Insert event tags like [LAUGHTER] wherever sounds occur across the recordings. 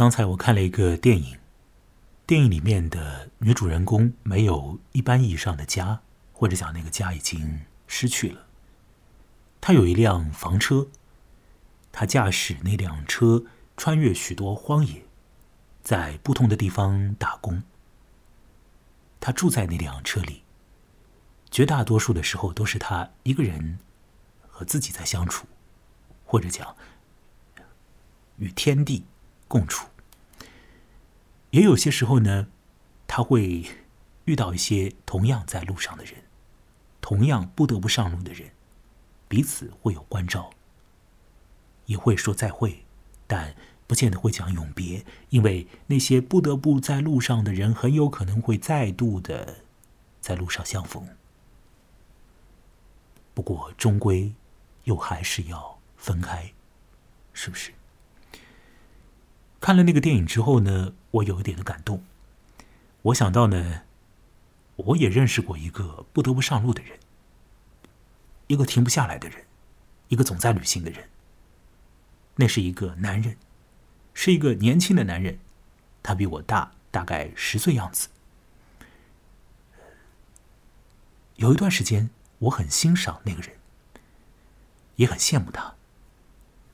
刚才我看了一个电影，电影里面的女主人公没有一般意义上的家，或者讲那个家已经失去了。她有一辆房车，她驾驶那辆车穿越许多荒野，在不同的地方打工。她住在那辆车里，绝大多数的时候都是她一个人和自己在相处，或者讲与天地共处。也有些时候呢，他会遇到一些同样在路上的人，同样不得不上路的人，彼此会有关照，也会说再会，但不见得会讲永别，因为那些不得不在路上的人，很有可能会再度的在路上相逢。不过，终归又还是要分开，是不是？看了那个电影之后呢，我有一点的感动。我想到呢，我也认识过一个不得不上路的人，一个停不下来的人，一个总在旅行的人。那是一个男人，是一个年轻的男人，他比我大大概十岁样子。有一段时间，我很欣赏那个人，也很羡慕他。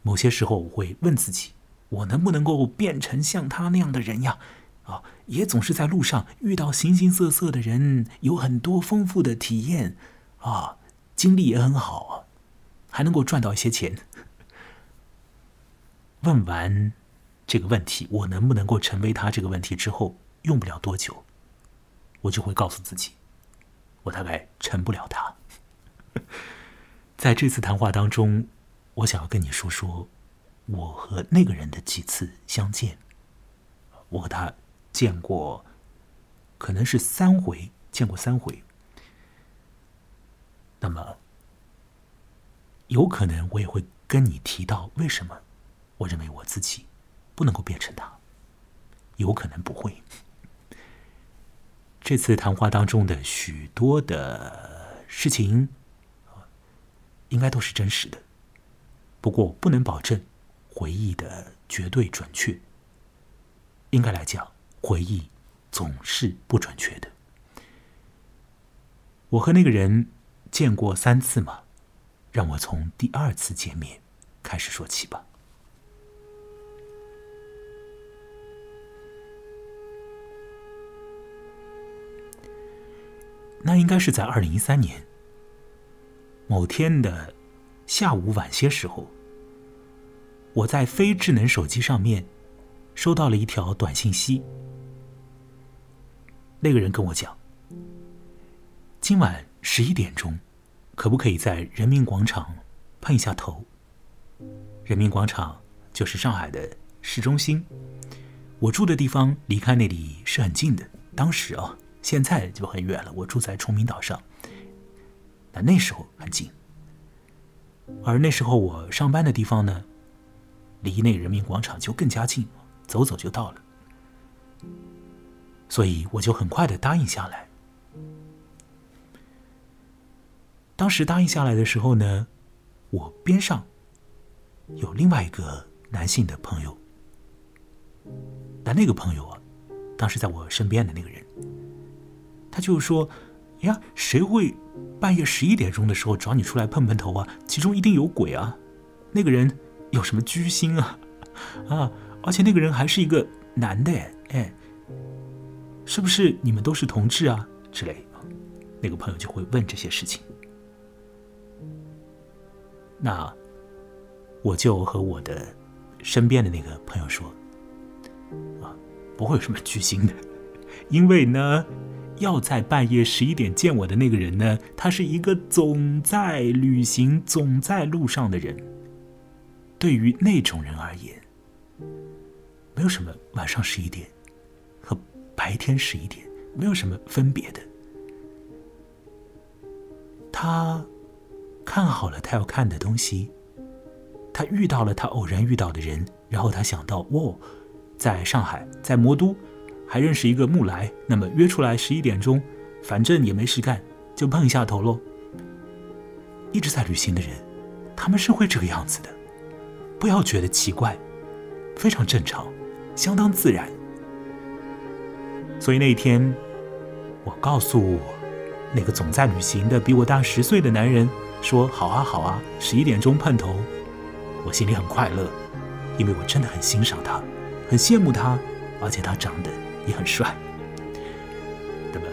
某些时候，我会问自己。我能不能够变成像他那样的人呀？啊，也总是在路上遇到形形色色的人，有很多丰富的体验，啊，经历也很好啊，还能够赚到一些钱。[LAUGHS] 问完这个问题，我能不能够成为他这个问题之后，用不了多久，我就会告诉自己，我大概成不了他。[LAUGHS] 在这次谈话当中，我想要跟你说说。我和那个人的几次相见，我和他见过，可能是三回，见过三回。那么，有可能我也会跟你提到为什么我认为我自己不能够变成他，有可能不会。[LAUGHS] 这次谈话当中的许多的事情，应该都是真实的，不过不能保证。回忆的绝对准确，应该来讲，回忆总是不准确的。我和那个人见过三次嘛，让我从第二次见面开始说起吧。那应该是在二零一三年某天的下午晚些时候。我在非智能手机上面收到了一条短信息，那个人跟我讲，今晚十一点钟，可不可以在人民广场碰一下头？人民广场就是上海的市中心，我住的地方离开那里是很近的。当时啊，现在就很远了。我住在崇明岛上，那那时候很近，而那时候我上班的地方呢？离那人民广场就更加近，走走就到了，所以我就很快的答应下来。当时答应下来的时候呢，我边上有另外一个男性的朋友，但那个朋友啊，当时在我身边的那个人，他就说：“呀，谁会半夜十一点钟的时候找你出来碰碰头啊？其中一定有鬼啊！”那个人。有什么居心啊？[LAUGHS] 啊！而且那个人还是一个男的，哎，是不是你们都是同志啊？之类，那个朋友就会问这些事情。那我就和我的身边的那个朋友说：啊，不会有什么居心的，[LAUGHS] 因为呢，要在半夜十一点见我的那个人呢，他是一个总在旅行、总在路上的人。对于那种人而言，没有什么晚上十一点和白天十一点没有什么分别的。他看好了他要看的东西，他遇到了他偶然遇到的人，然后他想到哦，在上海，在魔都，还认识一个木来，那么约出来十一点钟，反正也没事干，就碰一下头喽。一直在旅行的人，他们是会这个样子的。不要觉得奇怪，非常正常。相当自然。所以那一天，我告诉那个总在旅行的比我大十岁的男人说：“好啊，好啊，十一点钟碰头。”我心里很快乐，因为我真的很欣赏他，很羡慕他，而且他长得也很帅。那么，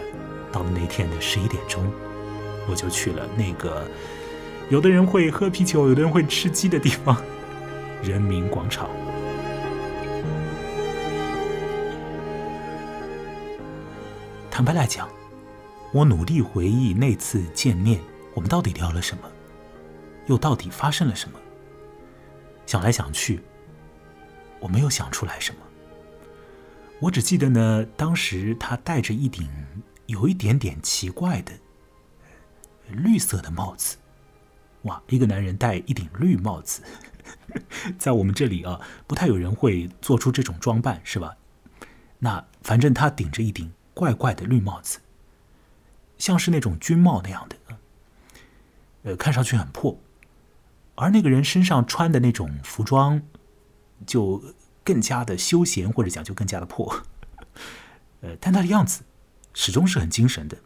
到了那天的十一点钟，我就去了那个有的人会喝啤酒，有的人会吃鸡的地方——人民广场。坦白来讲，我努力回忆那次见面，我们到底聊了什么，又到底发生了什么。想来想去，我没有想出来什么。我只记得呢，当时他戴着一顶有一点点奇怪的绿色的帽子。哇，一个男人戴一顶绿帽子，[LAUGHS] 在我们这里啊，不太有人会做出这种装扮，是吧？那反正他顶着一顶。怪怪的绿帽子，像是那种军帽那样的，呃，看上去很破。而那个人身上穿的那种服装，就更加的休闲，或者讲就更加的破。[LAUGHS] 呃，但他的样子始终是很精神的，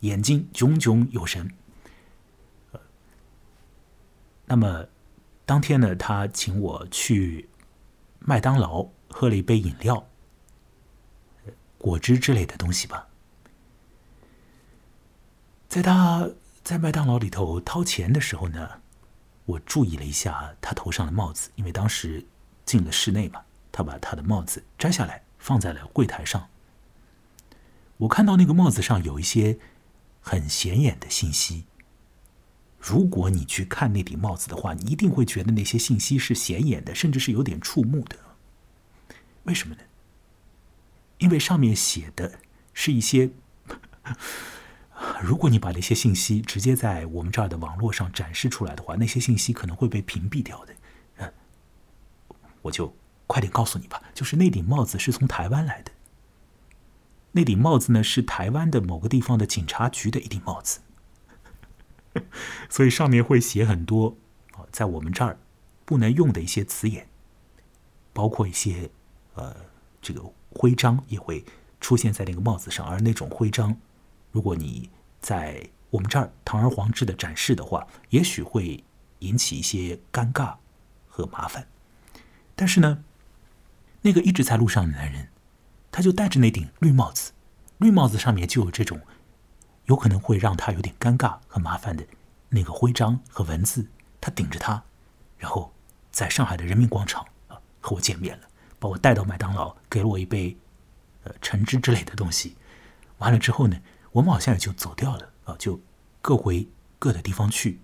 眼睛炯炯有神。那么当天呢，他请我去麦当劳喝了一杯饮料。果汁之类的东西吧。在他在麦当劳里头掏钱的时候呢，我注意了一下他头上的帽子，因为当时进了室内嘛，他把他的帽子摘下来放在了柜台上。我看到那个帽子上有一些很显眼的信息。如果你去看那顶帽子的话，你一定会觉得那些信息是显眼的，甚至是有点触目的。为什么呢？因为上面写的是一些，[LAUGHS] 如果你把那些信息直接在我们这儿的网络上展示出来的话，那些信息可能会被屏蔽掉的。嗯，我就快点告诉你吧，就是那顶帽子是从台湾来的。那顶帽子呢是台湾的某个地方的警察局的一顶帽子，[LAUGHS] 所以上面会写很多啊，在我们这儿不能用的一些词眼，包括一些呃这个。徽章也会出现在那个帽子上，而那种徽章，如果你在我们这儿堂而皇之的展示的话，也许会引起一些尴尬和麻烦。但是呢，那个一直在路上的男人，他就戴着那顶绿帽子，绿帽子上面就有这种有可能会让他有点尴尬和麻烦的那个徽章和文字，他顶着他，然后在上海的人民广场啊和我见面了。把我带到麦当劳，给了我一杯，呃，橙汁之类的东西。完了之后呢，我们好像也就走掉了啊，就各回各的地方去。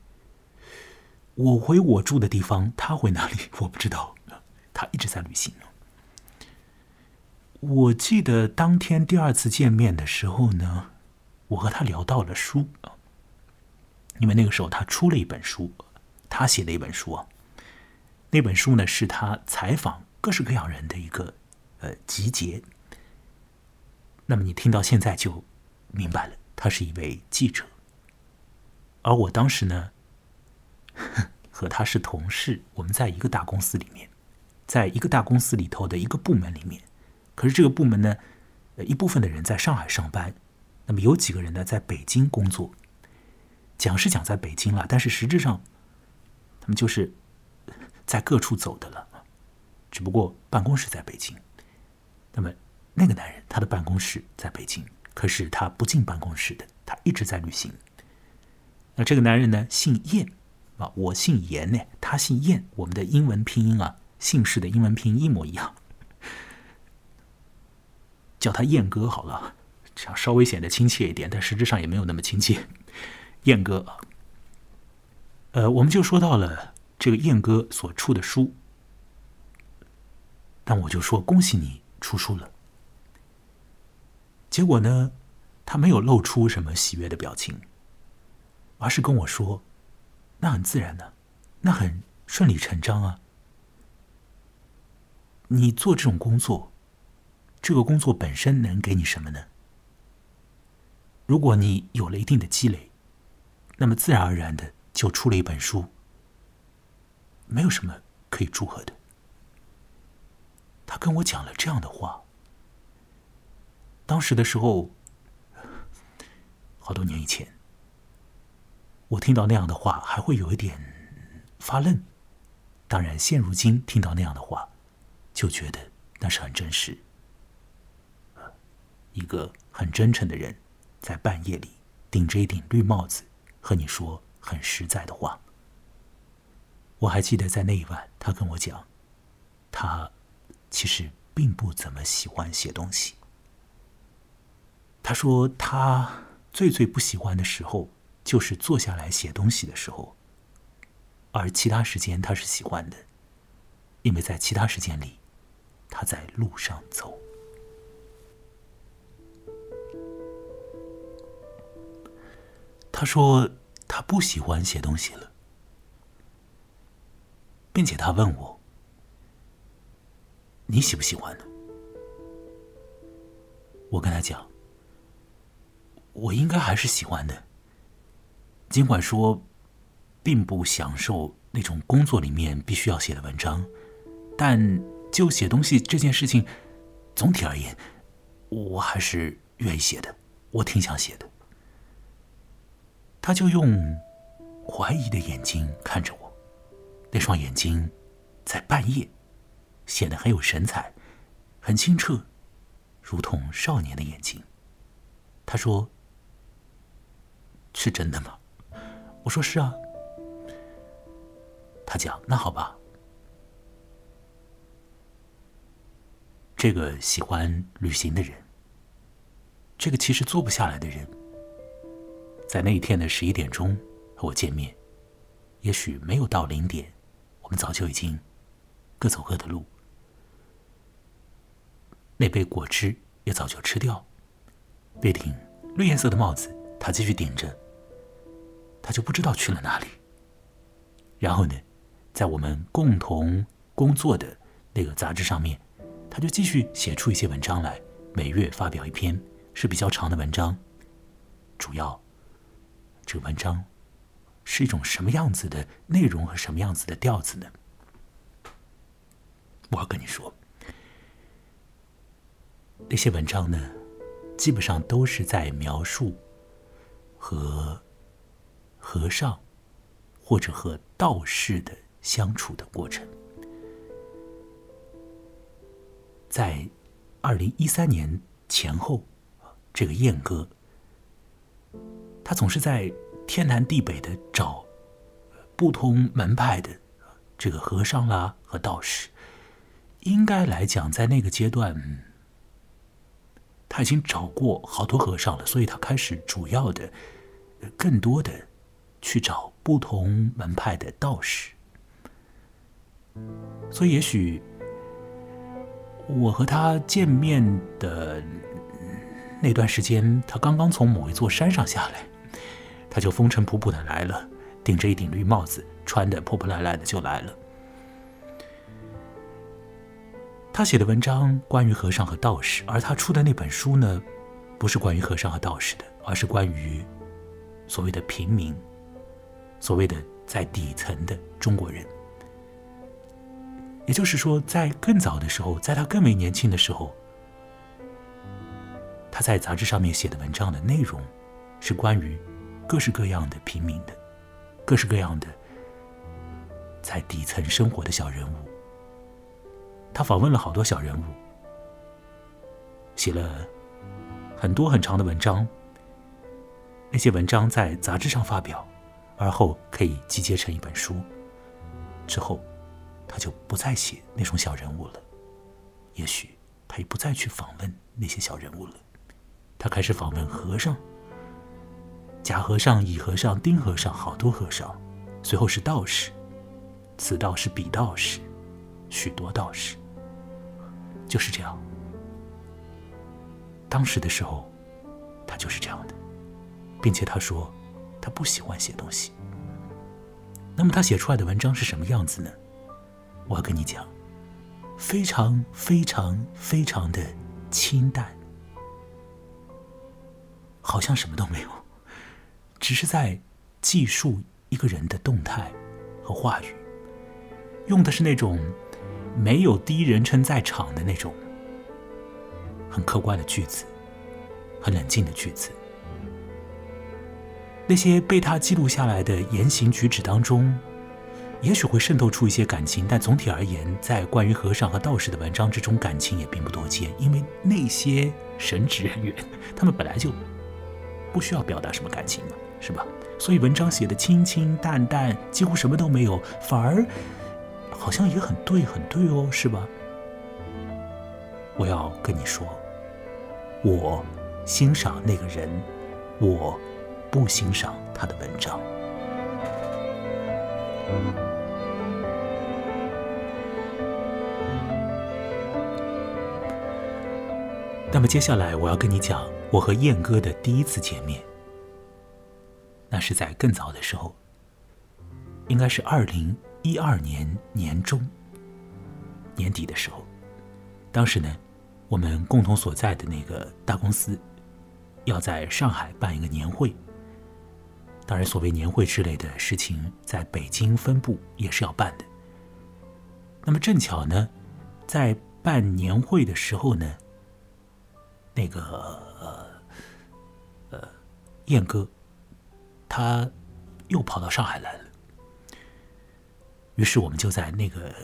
我回我住的地方，他回哪里？我不知道。他一直在旅行。我记得当天第二次见面的时候呢，我和他聊到了书，因为那个时候他出了一本书，他写的一本书啊。那本书呢，是他采访。各式各样人的一个呃集结。那么你听到现在就明白了，他是一位记者。而我当时呢，和他是同事，我们在一个大公司里面，在一个大公司里头的一个部门里面。可是这个部门呢，一部分的人在上海上班，那么有几个人呢在北京工作。讲是讲在北京了，但是实质上，他们就是在各处走的了。只不过办公室在北京，那么那个男人他的办公室在北京，可是他不进办公室的，他一直在旅行。那这个男人呢，姓燕啊，我姓严呢，他姓燕，我们的英文拼音啊，姓氏的英文拼音一模一样，叫他燕哥好了，这样稍微显得亲切一点，但实质上也没有那么亲切。[LAUGHS] 燕哥啊，呃，我们就说到了这个燕哥所出的书。但我就说恭喜你出书了。结果呢，他没有露出什么喜悦的表情，而是跟我说：“那很自然呢，那很顺理成章啊。你做这种工作，这个工作本身能给你什么呢？如果你有了一定的积累，那么自然而然的就出了一本书，没有什么可以祝贺的。”他跟我讲了这样的话。当时的时候，好多年以前，我听到那样的话还会有一点发愣。当然，现如今听到那样的话，就觉得那是很真实。一个很真诚的人，在半夜里顶着一顶绿帽子，和你说很实在的话。我还记得在那一晚，他跟我讲，他其实并不怎么喜欢写东西。他说他最最不喜欢的时候，就是坐下来写东西的时候，而其他时间他是喜欢的，因为在其他时间里，他在路上走。他说他不喜欢写东西了。并且他问我：“你喜不喜欢呢？”我跟他讲：“我应该还是喜欢的，尽管说并不享受那种工作里面必须要写的文章，但就写东西这件事情，总体而言，我还是愿意写的，我挺想写的。”他就用怀疑的眼睛看着我。那双眼睛，在半夜，显得很有神采，很清澈，如同少年的眼睛。他说：“是真的吗？”我说：“是啊。”他讲：“那好吧。”这个喜欢旅行的人，这个其实坐不下来的人，在那一天的十一点钟和我见面，也许没有到零点。我们早就已经各走各的路，那杯果汁也早就吃掉，别顶绿颜色的帽子，他继续顶着，他就不知道去了哪里。然后呢，在我们共同工作的那个杂志上面，他就继续写出一些文章来，每月发表一篇是比较长的文章，主要这个文章。是一种什么样子的内容和什么样子的调子呢？我要跟你说，那些文章呢，基本上都是在描述和和尚或者和道士的相处的过程。在二零一三年前后，这个燕哥，他总是在。天南地北的找不同门派的这个和尚啦和道士，应该来讲，在那个阶段，他已经找过好多和尚了，所以他开始主要的、更多的去找不同门派的道士。所以，也许我和他见面的那段时间，他刚刚从某一座山上下来。他就风尘仆仆的来了，顶着一顶绿帽子，穿的破破烂烂的就来了。他写的文章关于和尚和道士，而他出的那本书呢，不是关于和尚和道士的，而是关于所谓的平民，所谓的在底层的中国人。也就是说，在更早的时候，在他更为年轻的时候，他在杂志上面写的文章的内容是关于。各式各样的平民的，各式各样的在底层生活的小人物，他访问了好多小人物，写了很多很长的文章。那些文章在杂志上发表，而后可以集结成一本书。之后，他就不再写那种小人物了，也许他也不再去访问那些小人物了，他开始访问和尚。甲和尚、乙和尚、丁和尚，好多和尚。随后是道士，此道士、彼道士，许多道士。就是这样。当时的时候，他就是这样的，并且他说，他不喜欢写东西。那么他写出来的文章是什么样子呢？我要跟你讲，非常非常非常的清淡，好像什么都没有。只是在记述一个人的动态和话语，用的是那种没有第一人称在场的那种很客观的句子，很冷静的句子。那些被他记录下来的言行举止当中，也许会渗透出一些感情，但总体而言，在关于和尚和道士的文章之中，感情也并不多见，因为那些神职人员，他们本来就不需要表达什么感情嘛，是吧？所以文章写的清清淡淡，几乎什么都没有，反而好像也很对，很对哦，是吧？我要跟你说，我欣赏那个人，我。不欣赏他的文章。那么接下来我要跟你讲我和燕哥的第一次见面。是在更早的时候，应该是二零一二年年中年底的时候。当时呢，我们共同所在的那个大公司要在上海办一个年会。当然，所谓年会之类的事情，在北京分部也是要办的。那么正巧呢，在办年会的时候呢，那个呃呃燕哥，他又跑到上海来了。于是我们就在那个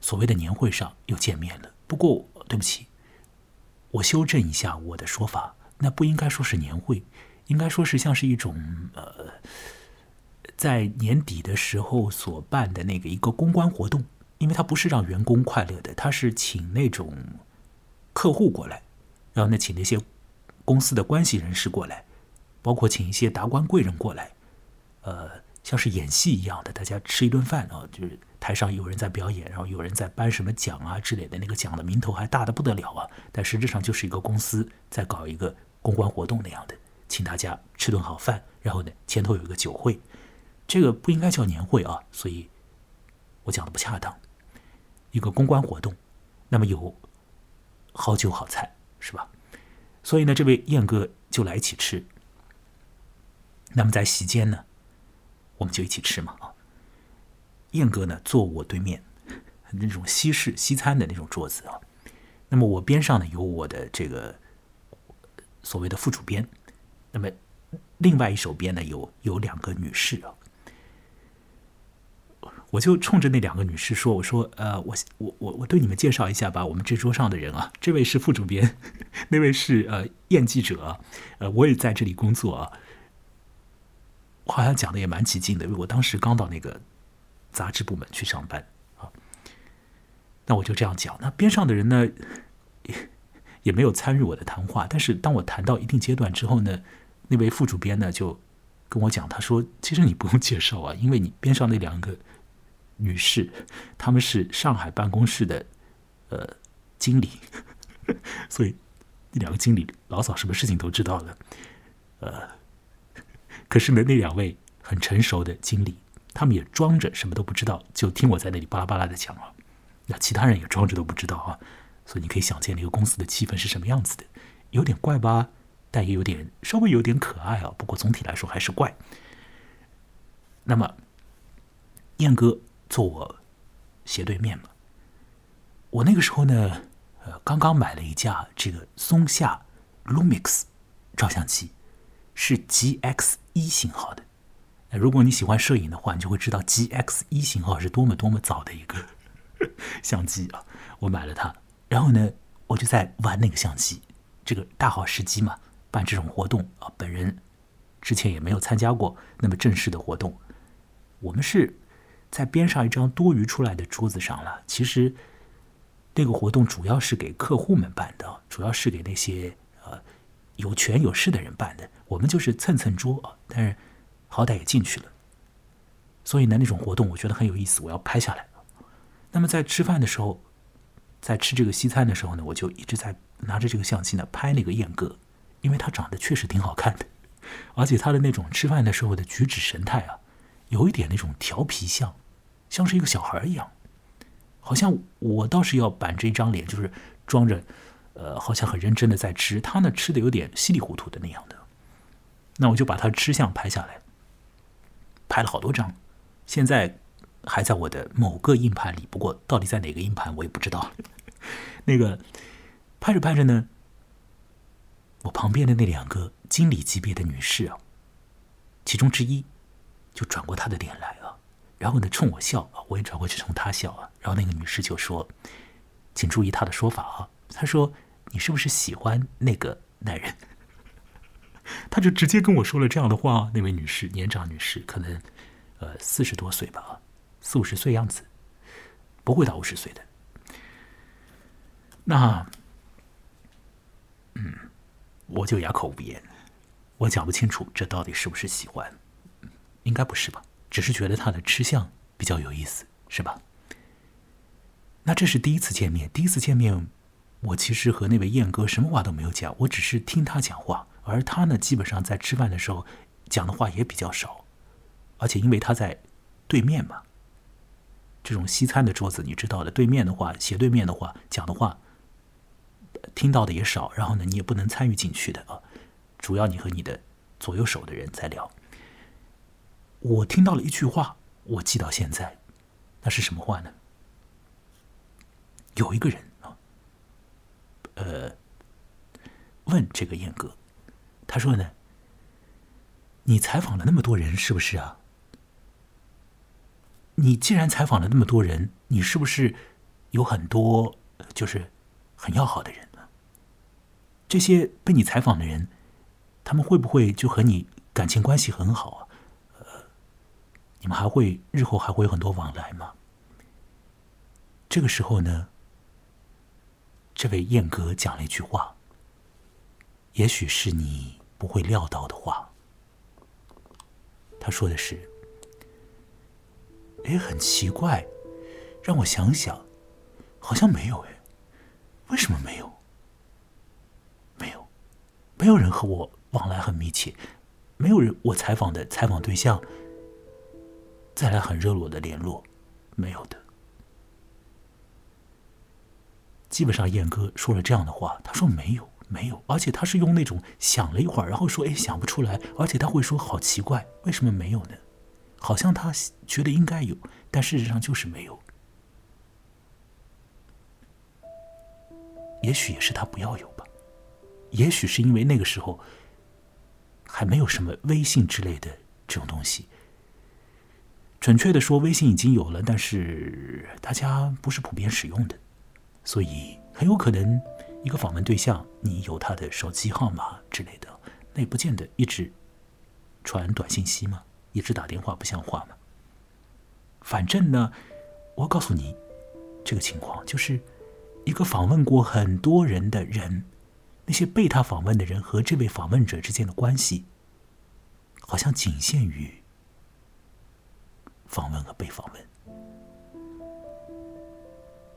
所谓的年会上又见面了。不过对不起，我修正一下我的说法，那不应该说是年会。应该说是像是一种呃，在年底的时候所办的那个一个公关活动，因为它不是让员工快乐的，它是请那种客户过来，然后呢，请那些公司的关系人士过来，包括请一些达官贵人过来，呃，像是演戏一样的，大家吃一顿饭啊，就是台上有人在表演，然后有人在颁什么奖啊之类的，那个奖的名头还大的不得了啊，但实质上就是一个公司在搞一个公关活动那样的。请大家吃顿好饭，然后呢，前头有一个酒会，这个不应该叫年会啊，所以我讲的不恰当。一个公关活动，那么有好酒好菜，是吧？所以呢，这位燕哥就来一起吃。那么在席间呢，我们就一起吃嘛啊。燕哥呢坐我对面，那种西式西餐的那种桌子啊。那么我边上呢有我的这个所谓的副主编。那么，另外一手边呢，有有两个女士啊，我就冲着那两个女士说：“我说，呃，我我我我对你们介绍一下吧，我们这桌上的人啊，这位是副主编，[LAUGHS] 那位是呃燕记者，呃，我也在这里工作啊。好像讲的也蛮起劲的，因为我当时刚到那个杂志部门去上班啊。那我就这样讲，那边上的人呢，也 [LAUGHS] 也没有参与我的谈话，但是当我谈到一定阶段之后呢。那位副主编呢，就跟我讲，他说：“其实你不用介绍啊，因为你边上那两个女士，他们是上海办公室的呃经理，[LAUGHS] 所以那两个经理老早什么事情都知道了。呃，可是呢，那两位很成熟的经理，他们也装着什么都不知道，就听我在那里巴拉巴拉的讲啊。那其他人也装着都不知道啊，所以你可以想见那个公司的气氛是什么样子的，有点怪吧。”但也有点稍微有点可爱啊，不过总体来说还是怪。那么，燕哥坐我斜对面嘛，我那个时候呢，呃，刚刚买了一架这个松下 Lumix 照相机，是 GX 一型号的。如果你喜欢摄影的话，你就会知道 GX 一型号是多么多么早的一个 [LAUGHS] 相机啊。我买了它，然后呢，我就在玩那个相机，这个大好时机嘛。办这种活动啊，本人之前也没有参加过那么正式的活动。我们是在边上一张多余出来的桌子上了。其实那个活动主要是给客户们办的，主要是给那些有权有势的人办的。我们就是蹭蹭桌啊，但是好歹也进去了。所以呢，那种活动我觉得很有意思，我要拍下来。那么在吃饭的时候，在吃这个西餐的时候呢，我就一直在拿着这个相机呢拍那个燕哥。因为他长得确实挺好看的，而且他的那种吃饭的时候的举止神态啊，有一点那种调皮相，像是一个小孩一样。好像我倒是要板着一张脸，就是装着，呃，好像很认真的在吃。他呢吃的有点稀里糊涂的那样的。那我就把他吃相拍下来，拍了好多张。现在还在我的某个硬盘里，不过到底在哪个硬盘我也不知道。[LAUGHS] 那个拍着拍着呢，我旁边的那两个经理级别的女士啊，其中之一就转过她的脸来啊，然后呢冲我笑啊，我也转过去冲她笑啊，然后那个女士就说：“请注意她的说法啊。”她说：“你是不是喜欢那个男人？” [LAUGHS] 他就直接跟我说了这样的话。那位女士，年长女士，可能呃四十多岁吧，四五十岁样子，不会到五十岁的。那，嗯，我就哑口无言，我讲不清楚这到底是不是喜欢，应该不是吧？只是觉得他的吃相比较有意思，是吧？那这是第一次见面，第一次见面，我其实和那位燕哥什么话都没有讲，我只是听他讲话，而他呢，基本上在吃饭的时候讲的话也比较少，而且因为他在对面嘛，这种西餐的桌子你知道的，对面的话，斜对面的话，讲的话。听到的也少，然后呢，你也不能参与进去的啊。主要你和你的左右手的人在聊。我听到了一句话，我记到现在，那是什么话呢？有一个人，呃，问这个燕哥，他说呢：“你采访了那么多人，是不是啊？你既然采访了那么多人，你是不是有很多就是很要好的人呢？”这些被你采访的人，他们会不会就和你感情关系很好啊？呃，你们还会日后还会有很多往来吗？这个时候呢，这位燕哥讲了一句话，也许是你不会料到的话。他说的是：“哎，很奇怪，让我想想，好像没有哎，为什么没有？”没有没有人和我往来很密切，没有人我采访的采访对象再来很热络的联络，没有的。基本上燕哥说了这样的话，他说没有没有，而且他是用那种想了一会儿，然后说哎想不出来，而且他会说好奇怪，为什么没有呢？好像他觉得应该有，但事实上就是没有。也许也是他不要有吧。也许是因为那个时候还没有什么微信之类的这种东西。准确的说，微信已经有了，但是大家不是普遍使用的，所以很有可能一个访问对象，你有他的手机号码之类的，那也不见得一直传短信息嘛，一直打电话不像话嘛。反正呢，我告诉你，这个情况就是一个访问过很多人的人。那些被他访问的人和这位访问者之间的关系，好像仅限于访问和被访问。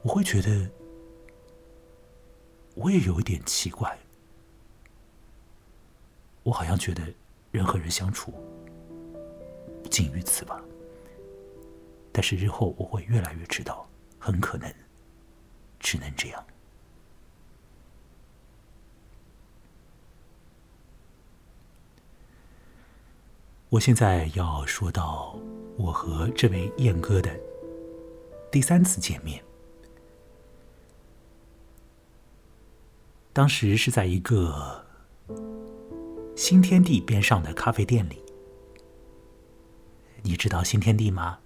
我会觉得，我也有一点奇怪。我好像觉得人和人相处仅于此吧。但是日后我会越来越知道，很可能只能这样。我现在要说到我和这位燕哥的第三次见面，当时是在一个新天地边上的咖啡店里。你知道新天地吗？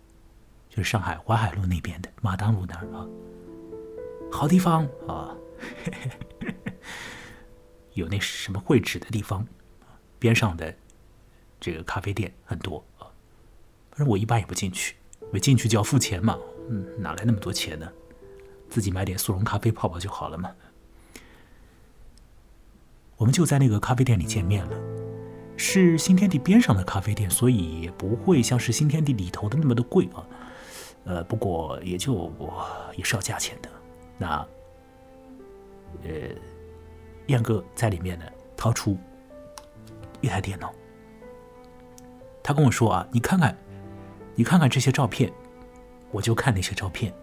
就是上海淮海路那边的马当路那儿啊，好地方啊，有那什么会址的地方，边上的。这个咖啡店很多啊，反正我一般也不进去，因为进去就要付钱嘛，嗯，哪来那么多钱呢？自己买点速溶咖啡泡泡就好了嘛。我们就在那个咖啡店里见面了，是新天地边上的咖啡店，所以也不会像是新天地里头的那么的贵啊。呃，不过也就也是要价钱的。那，呃，燕哥在里面呢，掏出一台电脑。他跟我说啊，你看看，你看看这些照片，我就看那些照片。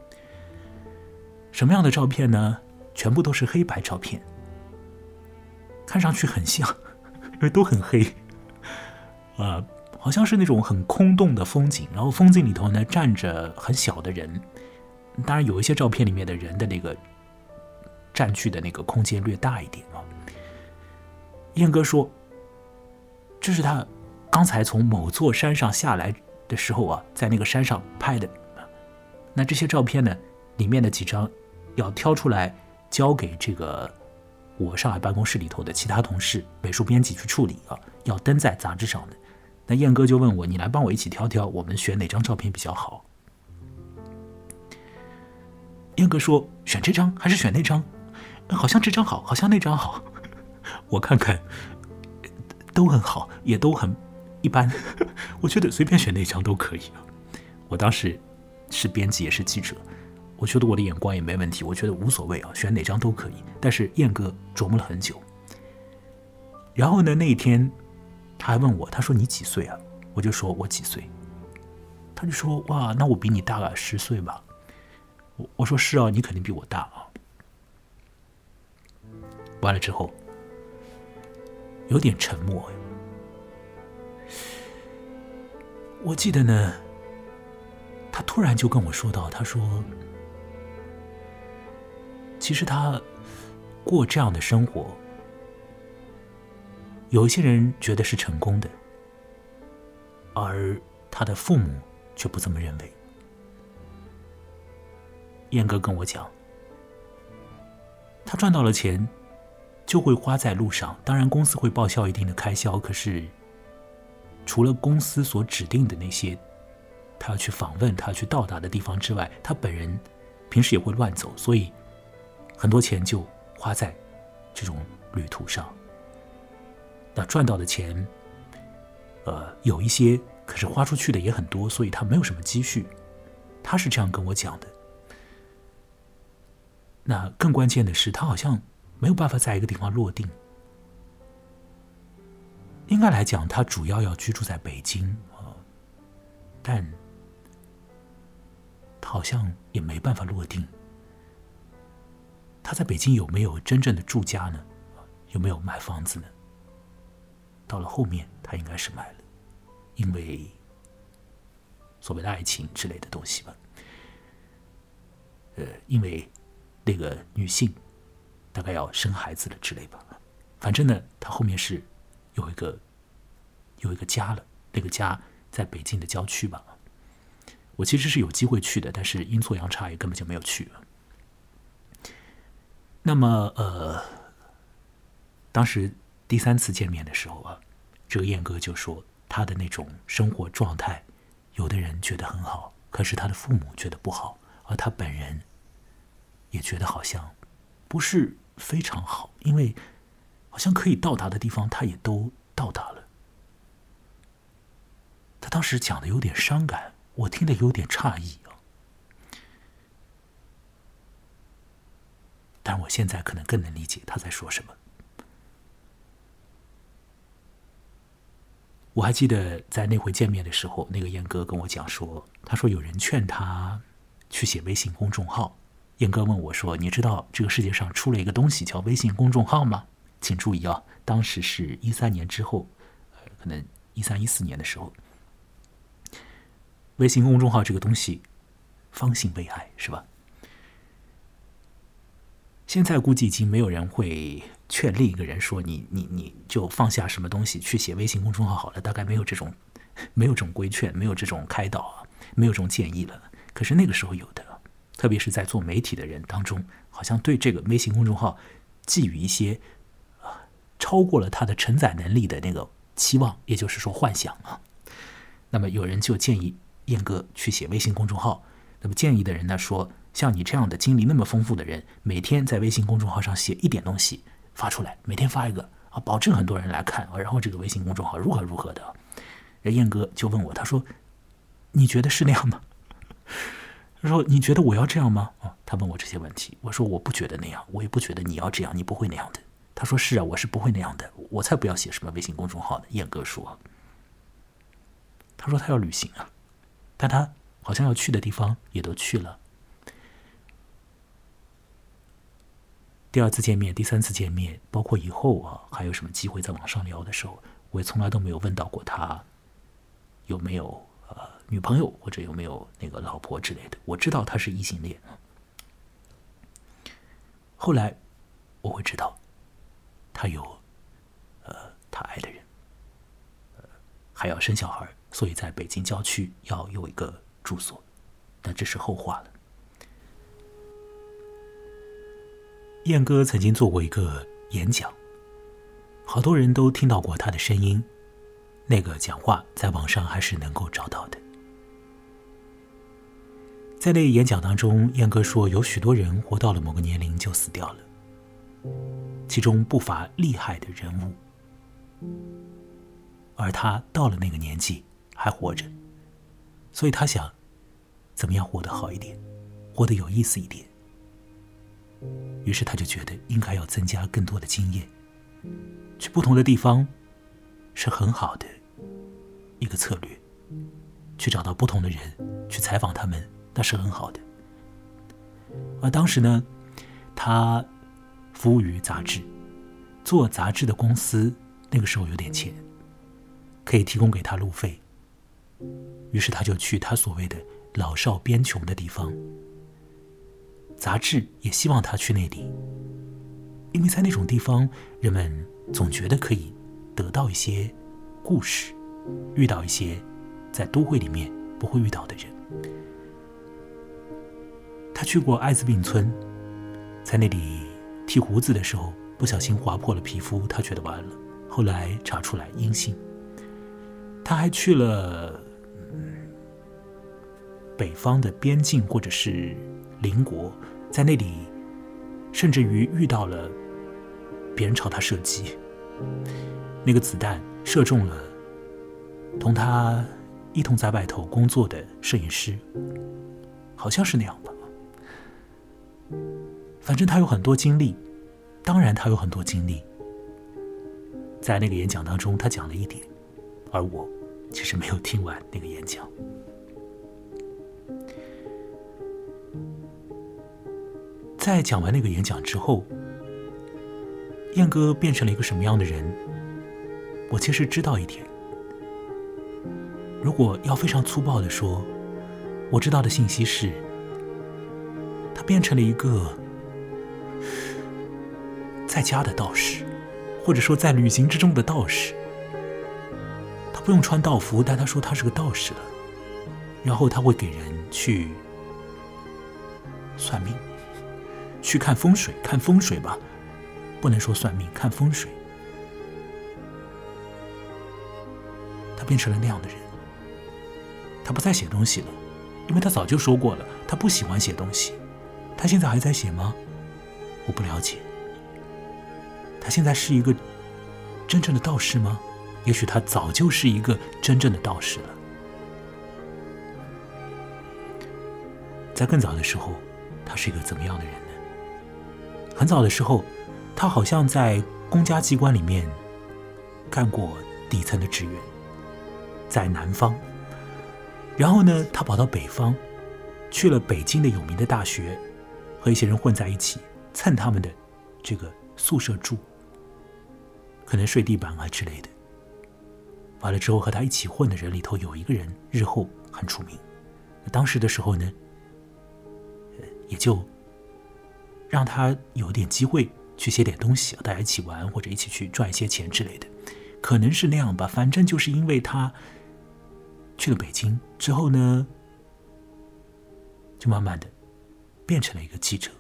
什么样的照片呢？全部都是黑白照片，看上去很像，因为都很黑。啊，好像是那种很空洞的风景，然后风景里头呢站着很小的人，当然有一些照片里面的人的那个占据的那个空间略大一点啊。燕哥说，这是他刚才从某座山上下来的时候啊，在那个山上拍的。那这些照片呢，里面的几张要挑出来交给这个。我上海办公室里头的其他同事、美术编辑去处理啊，要登在杂志上的。那燕哥就问我：“你来帮我一起挑挑，我们选哪张照片比较好？”燕哥说：“选这张还是选那张？好像这张好，好像那张好。[LAUGHS] 我看看，都很好，也都很一般。[LAUGHS] 我觉得随便选哪张都可以。我当时是编辑，也是记者。”我觉得我的眼光也没问题，我觉得无所谓啊，选哪张都可以。但是燕哥琢磨了很久，然后呢，那一天他还问我，他说你几岁啊？我就说我几岁，他就说哇，那我比你大了十岁吧。我我说是啊，你肯定比我大啊。完了之后，有点沉默。我记得呢，他突然就跟我说到，他说。其实他过这样的生活，有一些人觉得是成功的，而他的父母却不这么认为。燕哥跟我讲，他赚到了钱就会花在路上，当然公司会报销一定的开销，可是除了公司所指定的那些他要去访问、他要去到达的地方之外，他本人平时也会乱走，所以。很多钱就花在这种旅途上，那赚到的钱，呃，有一些，可是花出去的也很多，所以他没有什么积蓄。他是这样跟我讲的。那更关键的是，他好像没有办法在一个地方落定。应该来讲，他主要要居住在北京啊，但他好像也没办法落定。他在北京有没有真正的住家呢？有没有买房子呢？到了后面，他应该是买了，因为所谓的爱情之类的东西吧。呃，因为那个女性大概要生孩子了之类吧。反正呢，他后面是有一个有一个家了，那个家在北京的郊区吧。我其实是有机会去的，但是阴错阳差也根本就没有去。那么，呃，当时第三次见面的时候啊，这个燕哥就说他的那种生活状态，有的人觉得很好，可是他的父母觉得不好，而他本人也觉得好像不是非常好，因为好像可以到达的地方他也都到达了。他当时讲的有点伤感，我听得有点诧异。但我现在可能更能理解他在说什么。我还记得在那回见面的时候，那个燕哥跟我讲说，他说有人劝他去写微信公众号。燕哥问我说：“你知道这个世界上出了一个东西叫微信公众号吗？”请注意啊，当时是一三年之后，可能一三一四年的时候，微信公众号这个东西方兴未艾，是吧？现在估计已经没有人会劝另一个人说你你你就放下什么东西去写微信公众号好了，大概没有这种没有这种规劝，没有这种开导，没有这种建议了。可是那个时候有的，特别是在做媒体的人当中，好像对这个微信公众号寄予一些啊超过了他的承载能力的那个期望，也就是说幻想啊。那么有人就建议燕哥去写微信公众号，那么建议的人呢说。像你这样的经历那么丰富的人，每天在微信公众号上写一点东西发出来，每天发一个啊，保证很多人来看啊。然后这个微信公众号如何如何的，人燕哥就问我，他说：“你觉得是那样吗？” [LAUGHS] 他说：“你觉得我要这样吗？”啊，他问我这些问题，我说：“我不觉得那样，我也不觉得你要这样，你不会那样的。”他说：“是啊，我是不会那样的，我才不要写什么微信公众号呢。”燕哥说：“他说他要旅行啊，但他好像要去的地方也都去了。”第二次见面，第三次见面，包括以后啊，还有什么机会在网上聊的时候，我也从来都没有问到过他有没有呃女朋友或者有没有那个老婆之类的。我知道他是异性恋。后来我会知道，他有呃他爱的人，还要生小孩，所以在北京郊区要有一个住所，但这是后话了。燕哥曾经做过一个演讲，好多人都听到过他的声音。那个讲话在网上还是能够找到的。在那演讲当中，燕哥说，有许多人活到了某个年龄就死掉了，其中不乏厉害的人物，而他到了那个年纪还活着，所以他想，怎么样活得好一点，活得有意思一点。于是他就觉得应该要增加更多的经验，去不同的地方，是很好的。一个策略，去找到不同的人，去采访他们，那是很好的。而当时呢，他服务于杂志，做杂志的公司那个时候有点钱，可以提供给他路费。于是他就去他所谓的老少边穷的地方，杂志也希望他去那里，因为在那种地方，人们总觉得可以得到一些故事。遇到一些在都会里面不会遇到的人。他去过艾滋病村，在那里剃胡子的时候不小心划破了皮肤，他觉得完了。后来查出来阴性。他还去了北方的边境或者是邻国，在那里甚至于遇到了别人朝他射击，那个子弹射中了。同他一同在外头工作的摄影师，好像是那样吧。反正他有很多经历，当然他有很多经历。在那个演讲当中，他讲了一点，而我其实没有听完那个演讲。在讲完那个演讲之后，燕哥变成了一个什么样的人？我其实知道一点。如果要非常粗暴的说，我知道的信息是，他变成了一个在家的道士，或者说在旅行之中的道士。他不用穿道服，但他说他是个道士了。然后他会给人去算命，去看风水，看风水吧，不能说算命，看风水。他变成了那样的人。他不再写东西了，因为他早就说过了，他不喜欢写东西。他现在还在写吗？我不了解。他现在是一个真正的道士吗？也许他早就是一个真正的道士了。在更早的时候，他是一个怎么样的人？很早的时候，他好像在公家机关里面干过底层的职员，在南方。然后呢，他跑到北方，去了北京的有名的大学，和一些人混在一起，蹭他们的这个宿舍住，可能睡地板啊之类的。完了之后，和他一起混的人里头有一个人日后很出名，当时的时候呢，也就让他有点机会去写点东西，大家一起玩或者一起去赚一些钱之类的，可能是那样吧。反正就是因为他。去了北京之后呢，就慢慢的变成了一个记者，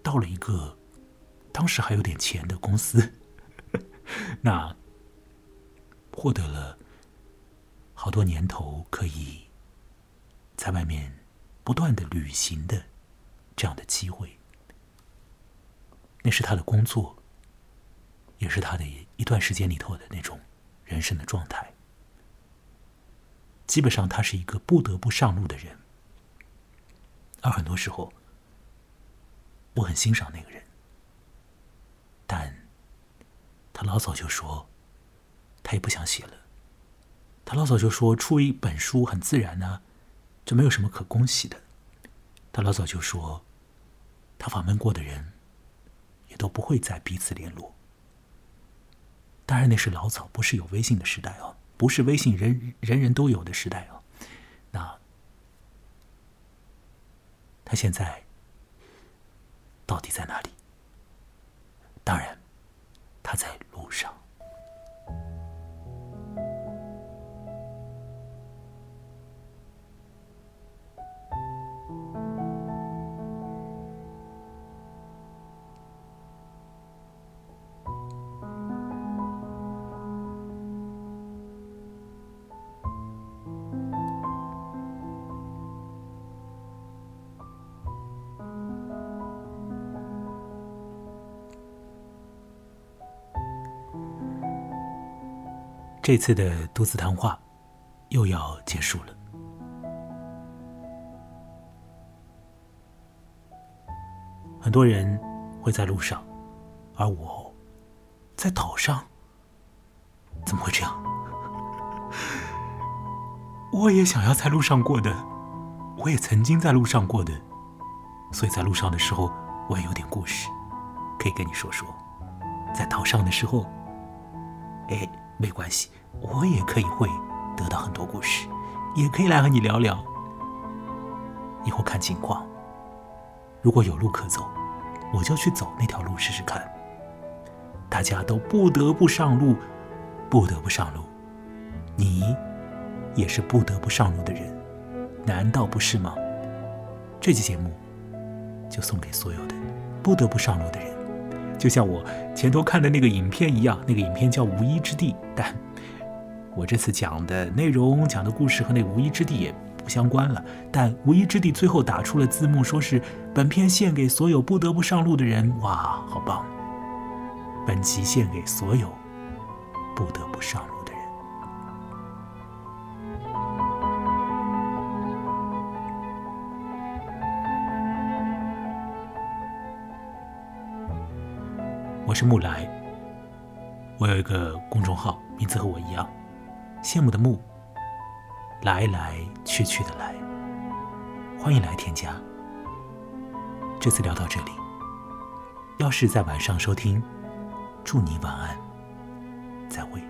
到了一个当时还有点钱的公司，[LAUGHS] 那获得了好多年头可以在外面不断的旅行的这样的机会，那是他的工作，也是他的一段时间里头的那种人生的状态。基本上，他是一个不得不上路的人，而很多时候，我很欣赏那个人，但他老早就说，他也不想写了。他老早就说出一本书很自然呢，就没有什么可恭喜的。他老早就说，他访问过的人，也都不会再彼此联络。当然，那是老早，不是有微信的时代哦。不是微信人人人都有的时代哦。那他现在到底在哪里？当然，他在路上。这次的独自谈话又要结束了。很多人会在路上，而我在岛上。怎么会这样？[LAUGHS] 我也想要在路上过的，我也曾经在路上过的，所以在路上的时候，我也有点故事可以跟你说说。在岛上的时候，哎。没关系，我也可以会得到很多故事，也可以来和你聊聊。以后看情况，如果有路可走，我就去走那条路试试看。大家都不得不上路，不得不上路，你也是不得不上路的人，难道不是吗？这期节目就送给所有的不得不上路的人。就像我前头看的那个影片一样，那个影片叫《无依之地》，但我这次讲的内容、讲的故事和那《无依之地》也不相关了。但《无依之地》最后打出了字幕，说是本片献给所有不得不上路的人。哇，好棒！本集献给所有不得不上路。是木来，我有一个公众号，名字和我一样，羡慕的慕，来来去去的来，欢迎来添加。这次聊到这里，要是在晚上收听，祝你晚安，再会。